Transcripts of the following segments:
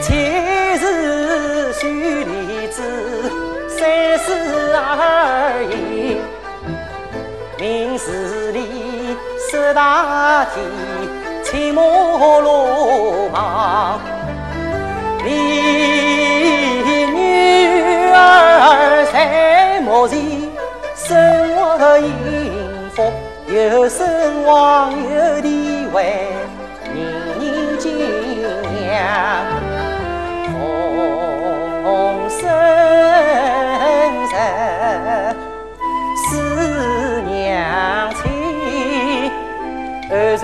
前世许离子，三世而已。明事里十大天，切莫鲁莽。你女儿在莫前，生活幸福，有声望有地位，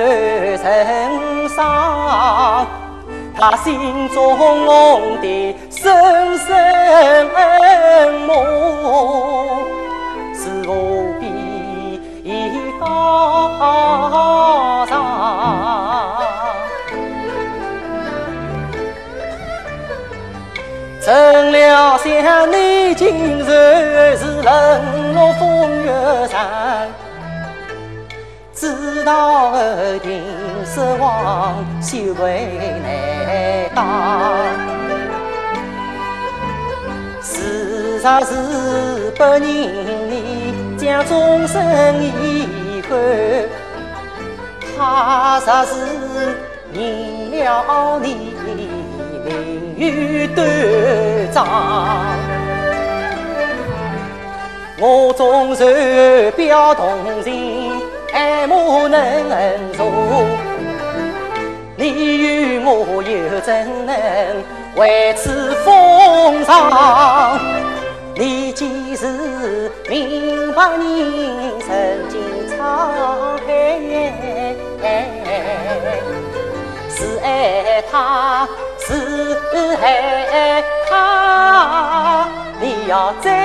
儿在身上。他心中的深深恩慕，是无比高尚。怎料想你今日是冷落风月山。知道后定失望，修为难当。事实是不认你，将终身遗憾。他若是认了你，命运断章。我纵然表同情。爱慕能容，你与我又怎能为此风霜？你既是明白人生经沧海，是爱他，是爱他，你要再。